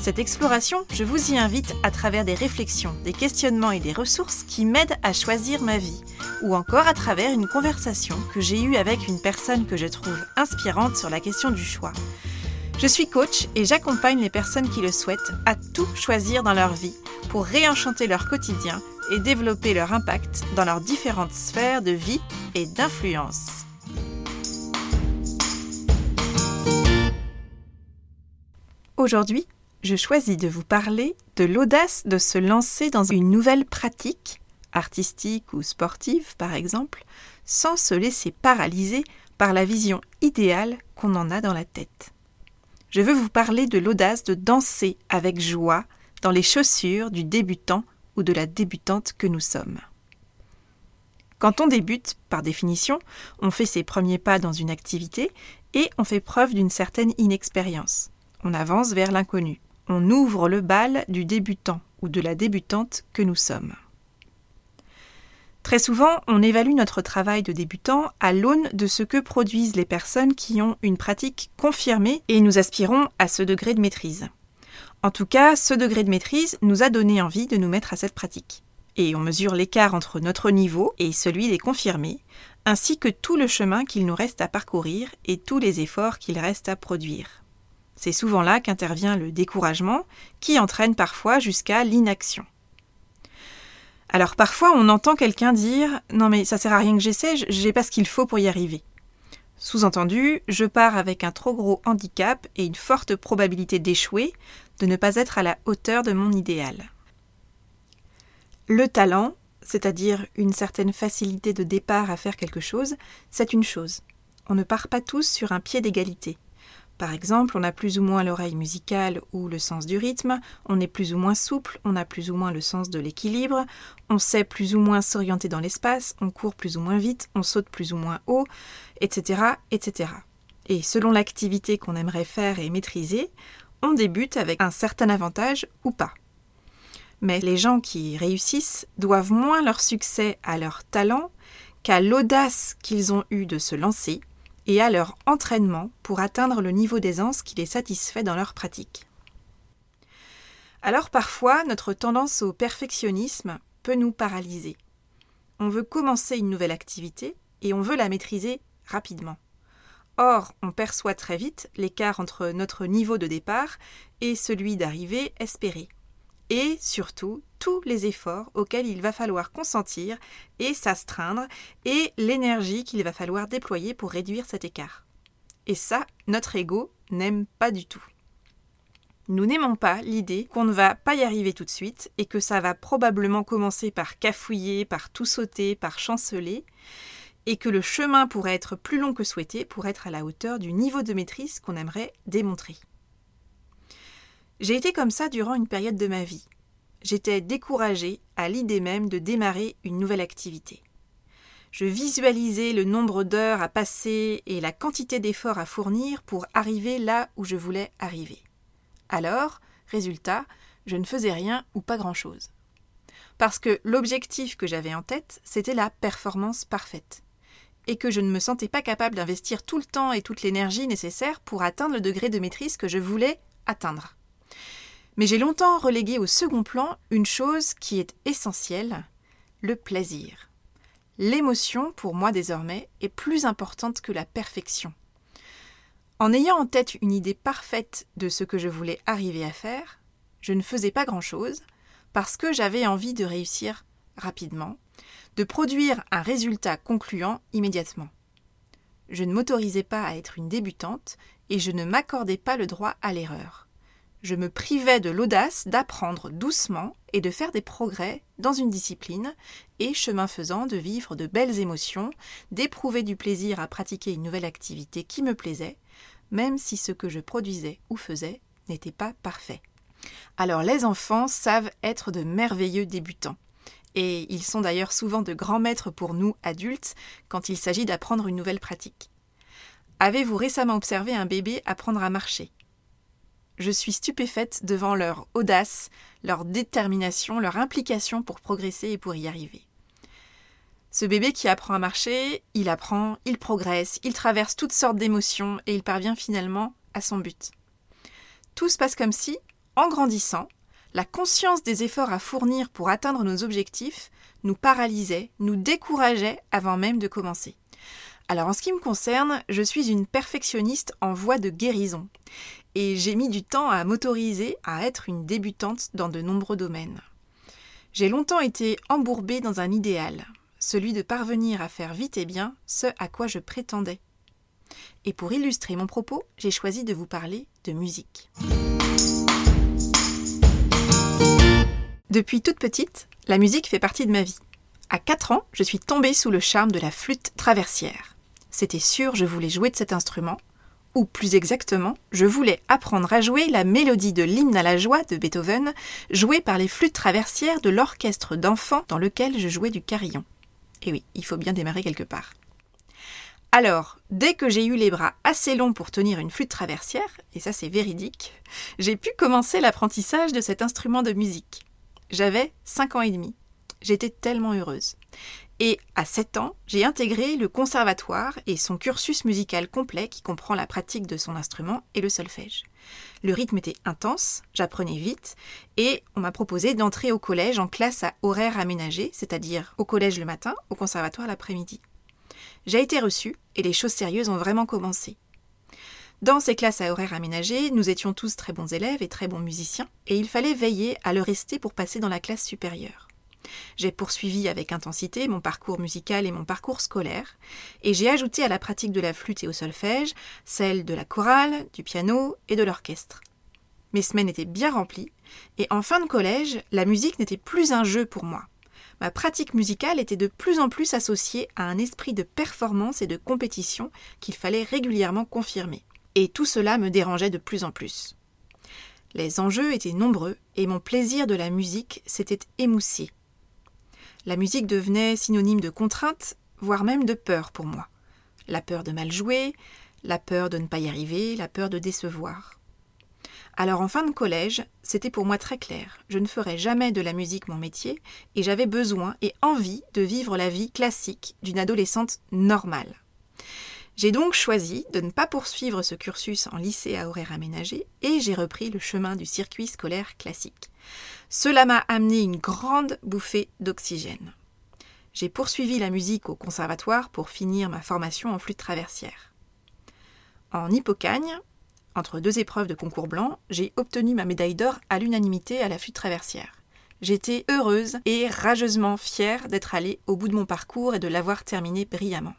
Cette exploration, je vous y invite à travers des réflexions, des questionnements et des ressources qui m'aident à choisir ma vie, ou encore à travers une conversation que j'ai eue avec une personne que je trouve inspirante sur la question du choix. Je suis coach et j'accompagne les personnes qui le souhaitent à tout choisir dans leur vie pour réenchanter leur quotidien et développer leur impact dans leurs différentes sphères de vie et d'influence. Aujourd'hui, je choisis de vous parler de l'audace de se lancer dans une nouvelle pratique, artistique ou sportive par exemple, sans se laisser paralyser par la vision idéale qu'on en a dans la tête. Je veux vous parler de l'audace de danser avec joie dans les chaussures du débutant ou de la débutante que nous sommes. Quand on débute, par définition, on fait ses premiers pas dans une activité et on fait preuve d'une certaine inexpérience. On avance vers l'inconnu on ouvre le bal du débutant ou de la débutante que nous sommes. Très souvent, on évalue notre travail de débutant à l'aune de ce que produisent les personnes qui ont une pratique confirmée et nous aspirons à ce degré de maîtrise. En tout cas, ce degré de maîtrise nous a donné envie de nous mettre à cette pratique. Et on mesure l'écart entre notre niveau et celui des confirmés, ainsi que tout le chemin qu'il nous reste à parcourir et tous les efforts qu'il reste à produire. C'est souvent là qu'intervient le découragement, qui entraîne parfois jusqu'à l'inaction. Alors parfois on entend quelqu'un dire Non mais ça sert à rien que j'essaie, j'ai pas ce qu'il faut pour y arriver. Sous-entendu, je pars avec un trop gros handicap et une forte probabilité d'échouer, de ne pas être à la hauteur de mon idéal. Le talent, c'est-à-dire une certaine facilité de départ à faire quelque chose, c'est une chose. On ne part pas tous sur un pied d'égalité. Par exemple, on a plus ou moins l'oreille musicale ou le sens du rythme, on est plus ou moins souple, on a plus ou moins le sens de l'équilibre, on sait plus ou moins s'orienter dans l'espace, on court plus ou moins vite, on saute plus ou moins haut, etc. etc. Et selon l'activité qu'on aimerait faire et maîtriser, on débute avec un certain avantage ou pas. Mais les gens qui réussissent doivent moins leur succès à leur talent qu'à l'audace qu'ils ont eue de se lancer et à leur entraînement pour atteindre le niveau d'aisance qui les satisfait dans leur pratique. Alors parfois, notre tendance au perfectionnisme peut nous paralyser. On veut commencer une nouvelle activité et on veut la maîtriser rapidement. Or, on perçoit très vite l'écart entre notre niveau de départ et celui d'arrivée espéré et surtout tous les efforts auxquels il va falloir consentir et s'astreindre et l'énergie qu'il va falloir déployer pour réduire cet écart. Et ça, notre ego n'aime pas du tout. Nous n'aimons pas l'idée qu'on ne va pas y arriver tout de suite et que ça va probablement commencer par cafouiller, par tout sauter, par chanceler, et que le chemin pourrait être plus long que souhaité pour être à la hauteur du niveau de maîtrise qu'on aimerait démontrer. J'ai été comme ça durant une période de ma vie. J'étais découragée à l'idée même de démarrer une nouvelle activité. Je visualisais le nombre d'heures à passer et la quantité d'efforts à fournir pour arriver là où je voulais arriver. Alors, résultat, je ne faisais rien ou pas grand-chose. Parce que l'objectif que j'avais en tête, c'était la performance parfaite. Et que je ne me sentais pas capable d'investir tout le temps et toute l'énergie nécessaire pour atteindre le degré de maîtrise que je voulais atteindre. Mais j'ai longtemps relégué au second plan une chose qui est essentielle, le plaisir. L'émotion, pour moi désormais, est plus importante que la perfection. En ayant en tête une idée parfaite de ce que je voulais arriver à faire, je ne faisais pas grand-chose, parce que j'avais envie de réussir rapidement, de produire un résultat concluant immédiatement. Je ne m'autorisais pas à être une débutante et je ne m'accordais pas le droit à l'erreur je me privais de l'audace d'apprendre doucement et de faire des progrès dans une discipline, et chemin faisant de vivre de belles émotions, d'éprouver du plaisir à pratiquer une nouvelle activité qui me plaisait, même si ce que je produisais ou faisais n'était pas parfait. Alors les enfants savent être de merveilleux débutants. Et ils sont d'ailleurs souvent de grands maîtres pour nous, adultes, quand il s'agit d'apprendre une nouvelle pratique. Avez-vous récemment observé un bébé apprendre à marcher? Je suis stupéfaite devant leur audace, leur détermination, leur implication pour progresser et pour y arriver. Ce bébé qui apprend à marcher, il apprend, il progresse, il traverse toutes sortes d'émotions et il parvient finalement à son but. Tout se passe comme si, en grandissant, la conscience des efforts à fournir pour atteindre nos objectifs nous paralysait, nous décourageait avant même de commencer. Alors en ce qui me concerne, je suis une perfectionniste en voie de guérison. Et j'ai mis du temps à m'autoriser à être une débutante dans de nombreux domaines. J'ai longtemps été embourbée dans un idéal, celui de parvenir à faire vite et bien ce à quoi je prétendais. Et pour illustrer mon propos, j'ai choisi de vous parler de musique. Depuis toute petite, la musique fait partie de ma vie. À 4 ans, je suis tombée sous le charme de la flûte traversière. C'était sûr, je voulais jouer de cet instrument, ou plus exactement, je voulais apprendre à jouer la mélodie de l'hymne à la joie de Beethoven, jouée par les flûtes traversières de l'orchestre d'enfants dans lequel je jouais du carillon. Et oui, il faut bien démarrer quelque part. Alors, dès que j'ai eu les bras assez longs pour tenir une flûte traversière, et ça c'est véridique, j'ai pu commencer l'apprentissage de cet instrument de musique. J'avais 5 ans et demi. J'étais tellement heureuse. Et à 7 ans, j'ai intégré le conservatoire et son cursus musical complet qui comprend la pratique de son instrument et le solfège. Le rythme était intense, j'apprenais vite, et on m'a proposé d'entrer au collège en classe à horaire aménagé, c'est-à-dire au collège le matin, au conservatoire l'après-midi. J'ai été reçue et les choses sérieuses ont vraiment commencé. Dans ces classes à horaires aménagés, nous étions tous très bons élèves et très bons musiciens, et il fallait veiller à le rester pour passer dans la classe supérieure. J'ai poursuivi avec intensité mon parcours musical et mon parcours scolaire, et j'ai ajouté à la pratique de la flûte et au solfège celle de la chorale, du piano et de l'orchestre. Mes semaines étaient bien remplies, et en fin de collège, la musique n'était plus un jeu pour moi. Ma pratique musicale était de plus en plus associée à un esprit de performance et de compétition qu'il fallait régulièrement confirmer et tout cela me dérangeait de plus en plus. Les enjeux étaient nombreux et mon plaisir de la musique s'était émoussé. La musique devenait synonyme de contrainte, voire même de peur pour moi. La peur de mal jouer, la peur de ne pas y arriver, la peur de décevoir. Alors en fin de collège, c'était pour moi très clair, je ne ferais jamais de la musique mon métier, et j'avais besoin et envie de vivre la vie classique d'une adolescente normale. J'ai donc choisi de ne pas poursuivre ce cursus en lycée à horaire aménagé et j'ai repris le chemin du circuit scolaire classique. Cela m'a amené une grande bouffée d'oxygène. J'ai poursuivi la musique au conservatoire pour finir ma formation en flûte traversière. En hippocagne, entre deux épreuves de concours blanc, j'ai obtenu ma médaille d'or à l'unanimité à la flûte traversière. J'étais heureuse et rageusement fière d'être allée au bout de mon parcours et de l'avoir terminé brillamment.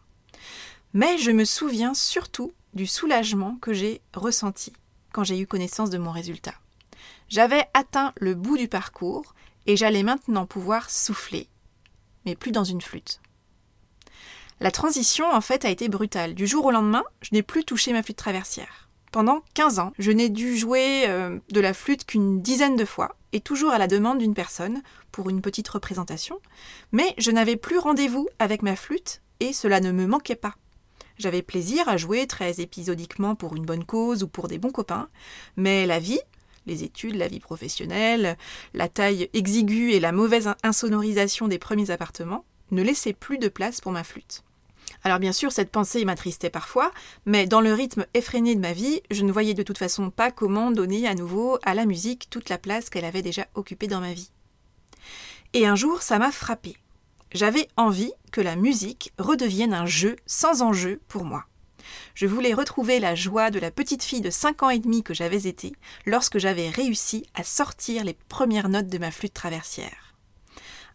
Mais je me souviens surtout du soulagement que j'ai ressenti quand j'ai eu connaissance de mon résultat. J'avais atteint le bout du parcours et j'allais maintenant pouvoir souffler, mais plus dans une flûte. La transition, en fait, a été brutale. Du jour au lendemain, je n'ai plus touché ma flûte traversière. Pendant 15 ans, je n'ai dû jouer euh, de la flûte qu'une dizaine de fois, et toujours à la demande d'une personne, pour une petite représentation, mais je n'avais plus rendez-vous avec ma flûte, et cela ne me manquait pas. J'avais plaisir à jouer très épisodiquement pour une bonne cause ou pour des bons copains, mais la vie, les études, la vie professionnelle, la taille exiguë et la mauvaise insonorisation des premiers appartements ne laissaient plus de place pour ma flûte. Alors bien sûr, cette pensée m'attristait parfois, mais dans le rythme effréné de ma vie, je ne voyais de toute façon pas comment donner à nouveau à la musique toute la place qu'elle avait déjà occupée dans ma vie. Et un jour, ça m'a frappé. J'avais envie que la musique redevienne un jeu sans enjeu pour moi. Je voulais retrouver la joie de la petite fille de 5 ans et demi que j'avais été lorsque j'avais réussi à sortir les premières notes de ma flûte traversière.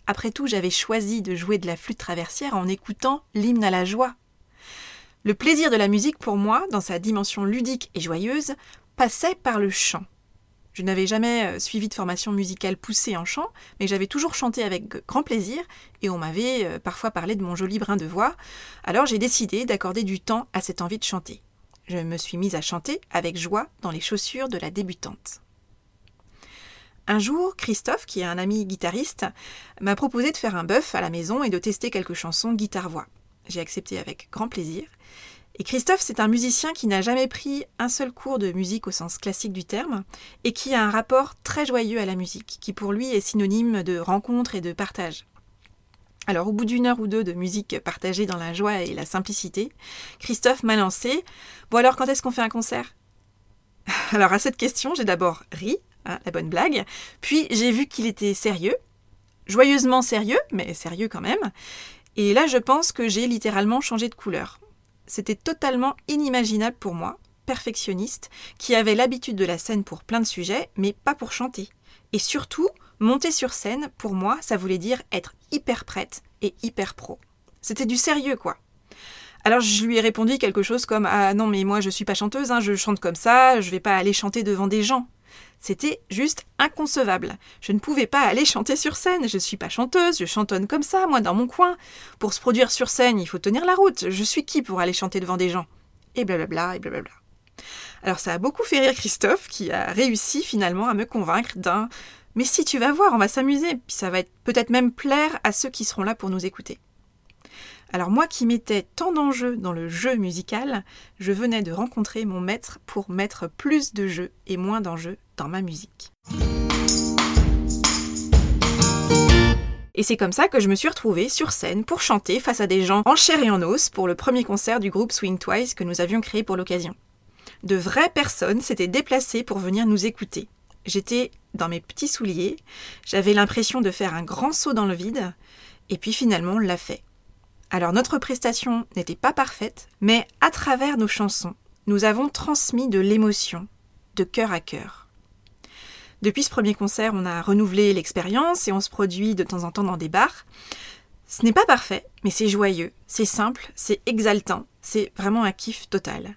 Après tout, j'avais choisi de jouer de la flûte traversière en écoutant l'hymne à la joie. Le plaisir de la musique pour moi, dans sa dimension ludique et joyeuse, passait par le chant. Je n'avais jamais euh, suivi de formation musicale poussée en chant, mais j'avais toujours chanté avec grand plaisir et on m'avait euh, parfois parlé de mon joli brin de voix. Alors j'ai décidé d'accorder du temps à cette envie de chanter. Je me suis mise à chanter avec joie dans les chaussures de la débutante. Un jour, Christophe, qui est un ami guitariste, m'a proposé de faire un bœuf à la maison et de tester quelques chansons guitare-voix. J'ai accepté avec grand plaisir. Et Christophe, c'est un musicien qui n'a jamais pris un seul cours de musique au sens classique du terme, et qui a un rapport très joyeux à la musique, qui pour lui est synonyme de rencontre et de partage. Alors au bout d'une heure ou deux de musique partagée dans la joie et la simplicité, Christophe m'a lancé Bon alors quand est-ce qu'on fait un concert? Alors à cette question, j'ai d'abord ri, hein, la bonne blague, puis j'ai vu qu'il était sérieux, joyeusement sérieux, mais sérieux quand même, et là je pense que j'ai littéralement changé de couleur. C'était totalement inimaginable pour moi, perfectionniste, qui avait l'habitude de la scène pour plein de sujets, mais pas pour chanter. Et surtout, monter sur scène, pour moi, ça voulait dire être hyper prête et hyper pro. C'était du sérieux, quoi. Alors je lui ai répondu quelque chose comme Ah non, mais moi je suis pas chanteuse, hein, je chante comme ça, je vais pas aller chanter devant des gens. C'était juste inconcevable. Je ne pouvais pas aller chanter sur scène. Je ne suis pas chanteuse, je chantonne comme ça, moi, dans mon coin. Pour se produire sur scène, il faut tenir la route. Je suis qui pour aller chanter devant des gens? Et blablabla, et blablabla. Alors ça a beaucoup fait rire Christophe, qui a réussi finalement à me convaincre d'un Mais si tu vas voir, on va s'amuser, puis ça va peut-être même plaire à ceux qui seront là pour nous écouter. Alors moi qui mettais tant d'enjeux dans le jeu musical, je venais de rencontrer mon maître pour mettre plus de jeux et moins d'enjeux dans ma musique. Et c'est comme ça que je me suis retrouvée sur scène pour chanter face à des gens en chair et en os pour le premier concert du groupe Swing Twice que nous avions créé pour l'occasion. De vraies personnes s'étaient déplacées pour venir nous écouter. J'étais dans mes petits souliers, j'avais l'impression de faire un grand saut dans le vide, et puis finalement on l'a fait. Alors notre prestation n'était pas parfaite, mais à travers nos chansons, nous avons transmis de l'émotion, de cœur à cœur. Depuis ce premier concert, on a renouvelé l'expérience et on se produit de temps en temps dans des bars. Ce n'est pas parfait, mais c'est joyeux, c'est simple, c'est exaltant, c'est vraiment un kiff total.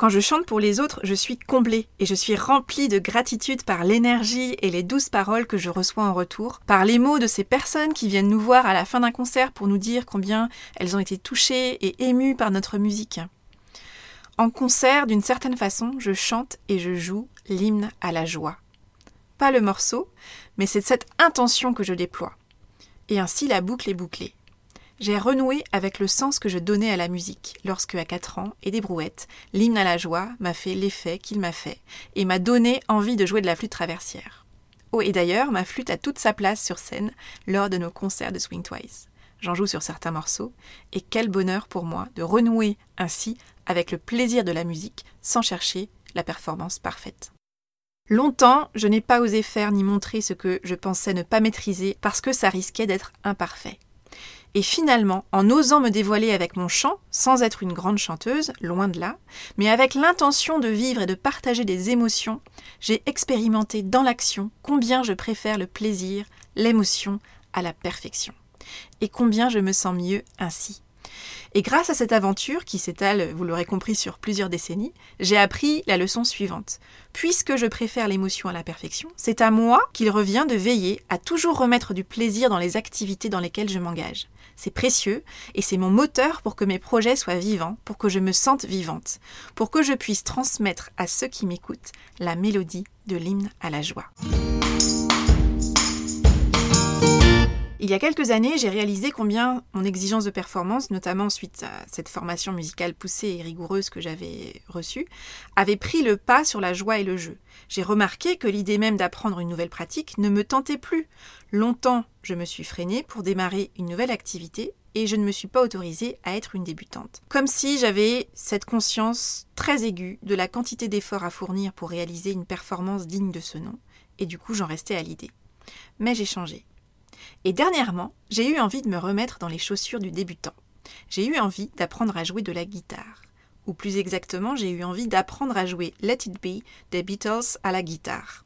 Quand je chante pour les autres, je suis comblée et je suis remplie de gratitude par l'énergie et les douces paroles que je reçois en retour, par les mots de ces personnes qui viennent nous voir à la fin d'un concert pour nous dire combien elles ont été touchées et émues par notre musique. En concert, d'une certaine façon, je chante et je joue l'hymne à la joie. Pas le morceau, mais c'est cette intention que je déploie. Et ainsi la boucle est bouclée j'ai renoué avec le sens que je donnais à la musique lorsque, à 4 ans et des brouettes, l'hymne à la joie m'a fait l'effet qu'il m'a fait et m'a donné envie de jouer de la flûte traversière. Oh, et d'ailleurs, ma flûte a toute sa place sur scène lors de nos concerts de Swing Twice. J'en joue sur certains morceaux, et quel bonheur pour moi de renouer ainsi avec le plaisir de la musique sans chercher la performance parfaite. Longtemps, je n'ai pas osé faire ni montrer ce que je pensais ne pas maîtriser parce que ça risquait d'être imparfait. Et finalement, en osant me dévoiler avec mon chant, sans être une grande chanteuse, loin de là, mais avec l'intention de vivre et de partager des émotions, j'ai expérimenté dans l'action combien je préfère le plaisir, l'émotion à la perfection. Et combien je me sens mieux ainsi. Et grâce à cette aventure, qui s'étale, vous l'aurez compris, sur plusieurs décennies, j'ai appris la leçon suivante. Puisque je préfère l'émotion à la perfection, c'est à moi qu'il revient de veiller à toujours remettre du plaisir dans les activités dans lesquelles je m'engage. C'est précieux et c'est mon moteur pour que mes projets soient vivants, pour que je me sente vivante, pour que je puisse transmettre à ceux qui m'écoutent la mélodie de l'hymne à la joie. Il y a quelques années, j'ai réalisé combien mon exigence de performance, notamment suite à cette formation musicale poussée et rigoureuse que j'avais reçue, avait pris le pas sur la joie et le jeu. J'ai remarqué que l'idée même d'apprendre une nouvelle pratique ne me tentait plus. Longtemps, je me suis freinée pour démarrer une nouvelle activité et je ne me suis pas autorisée à être une débutante. Comme si j'avais cette conscience très aiguë de la quantité d'efforts à fournir pour réaliser une performance digne de ce nom, et du coup j'en restais à l'idée. Mais j'ai changé. Et dernièrement, j'ai eu envie de me remettre dans les chaussures du débutant. J'ai eu envie d'apprendre à jouer de la guitare. Ou plus exactement, j'ai eu envie d'apprendre à jouer Let It Be des Beatles à la guitare.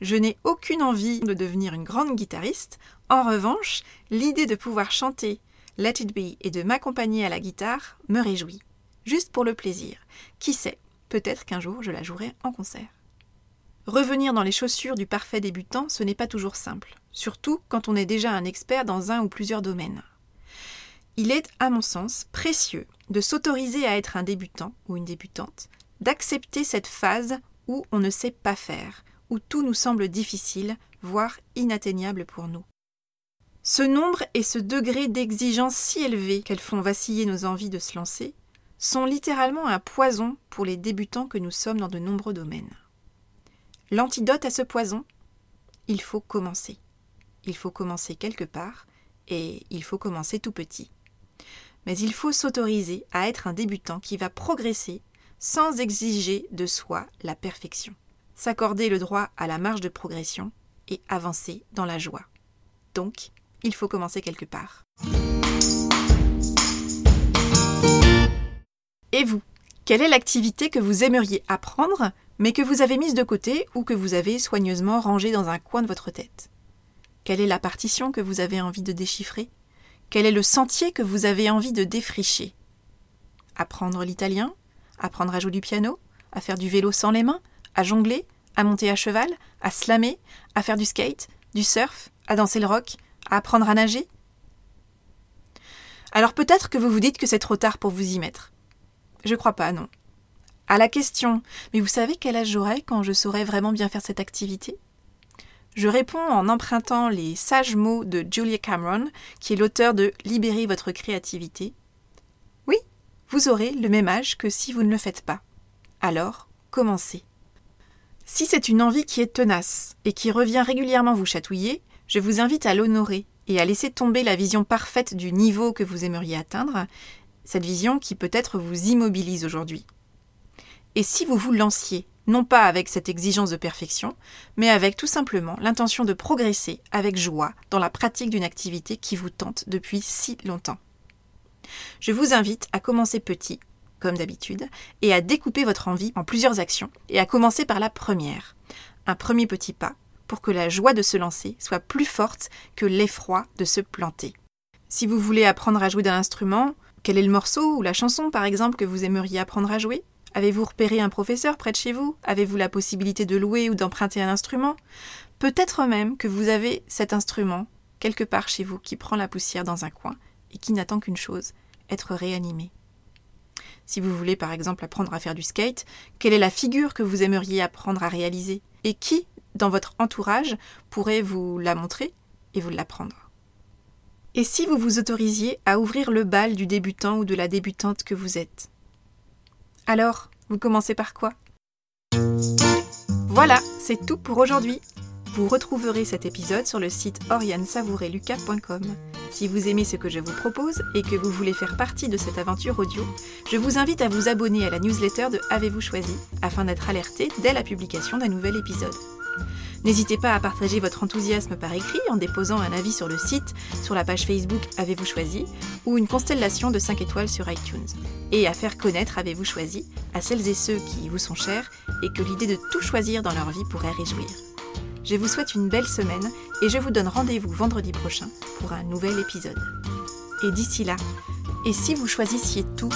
Je n'ai aucune envie de devenir une grande guitariste. En revanche, l'idée de pouvoir chanter Let It Be et de m'accompagner à la guitare me réjouit. Juste pour le plaisir. Qui sait, peut-être qu'un jour je la jouerai en concert. Revenir dans les chaussures du parfait débutant, ce n'est pas toujours simple, surtout quand on est déjà un expert dans un ou plusieurs domaines. Il est, à mon sens, précieux de s'autoriser à être un débutant ou une débutante, d'accepter cette phase où on ne sait pas faire, où tout nous semble difficile, voire inatteignable pour nous. Ce nombre et ce degré d'exigence si élevé qu'elles font vaciller nos envies de se lancer sont littéralement un poison pour les débutants que nous sommes dans de nombreux domaines. L'antidote à ce poison Il faut commencer. Il faut commencer quelque part et il faut commencer tout petit. Mais il faut s'autoriser à être un débutant qui va progresser sans exiger de soi la perfection. S'accorder le droit à la marge de progression et avancer dans la joie. Donc, il faut commencer quelque part. Et vous Quelle est l'activité que vous aimeriez apprendre, mais que vous avez mise de côté ou que vous avez soigneusement rangée dans un coin de votre tête. Quelle est la partition que vous avez envie de déchiffrer? Quel est le sentier que vous avez envie de défricher? Apprendre l'italien? Apprendre à jouer du piano? À faire du vélo sans les mains? À jongler? À monter à cheval? À slammer? À faire du skate? Du surf? À danser le rock? À apprendre à nager? Alors peut-être que vous vous dites que c'est trop tard pour vous y mettre. Je crois pas, non. À la question Mais vous savez quel âge j'aurai quand je saurai vraiment bien faire cette activité? Je réponds en empruntant les sages mots de Julia Cameron, qui est l'auteur de Libérer votre créativité. Oui, vous aurez le même âge que si vous ne le faites pas. Alors, commencez. Si c'est une envie qui est tenace et qui revient régulièrement vous chatouiller, je vous invite à l'honorer et à laisser tomber la vision parfaite du niveau que vous aimeriez atteindre, cette vision qui peut-être vous immobilise aujourd'hui. Et si vous vous lanciez, non pas avec cette exigence de perfection, mais avec tout simplement l'intention de progresser avec joie dans la pratique d'une activité qui vous tente depuis si longtemps. Je vous invite à commencer petit, comme d'habitude, et à découper votre envie en plusieurs actions, et à commencer par la première. Un premier petit pas pour que la joie de se lancer soit plus forte que l'effroi de se planter. Si vous voulez apprendre à jouer d'un instrument, quel est le morceau ou la chanson par exemple que vous aimeriez apprendre à jouer? Avez-vous repéré un professeur près de chez vous? Avez-vous la possibilité de louer ou d'emprunter un instrument? Peut-être même que vous avez cet instrument quelque part chez vous qui prend la poussière dans un coin et qui n'attend qu'une chose, être réanimé. Si vous voulez par exemple apprendre à faire du skate, quelle est la figure que vous aimeriez apprendre à réaliser? Et qui dans votre entourage pourrait vous la montrer et vous l'apprendre? Et si vous vous autorisiez à ouvrir le bal du débutant ou de la débutante que vous êtes? Alors, vous commencez par quoi? Voilà, c'est tout pour aujourd'hui. Vous retrouverez cet épisode sur le site oriansavoureluca.com. Si vous aimez ce que je vous propose et que vous voulez faire partie de cette aventure audio, je vous invite à vous abonner à la newsletter de Avez-vous choisi afin d'être alerté dès la publication d'un nouvel épisode. N'hésitez pas à partager votre enthousiasme par écrit en déposant un avis sur le site, sur la page Facebook Avez-vous choisi ou une constellation de 5 étoiles sur iTunes. Et à faire connaître Avez-vous choisi à celles et ceux qui vous sont chers et que l'idée de tout choisir dans leur vie pourrait réjouir. Je vous souhaite une belle semaine et je vous donne rendez-vous vendredi prochain pour un nouvel épisode. Et d'ici là, et si vous choisissiez tout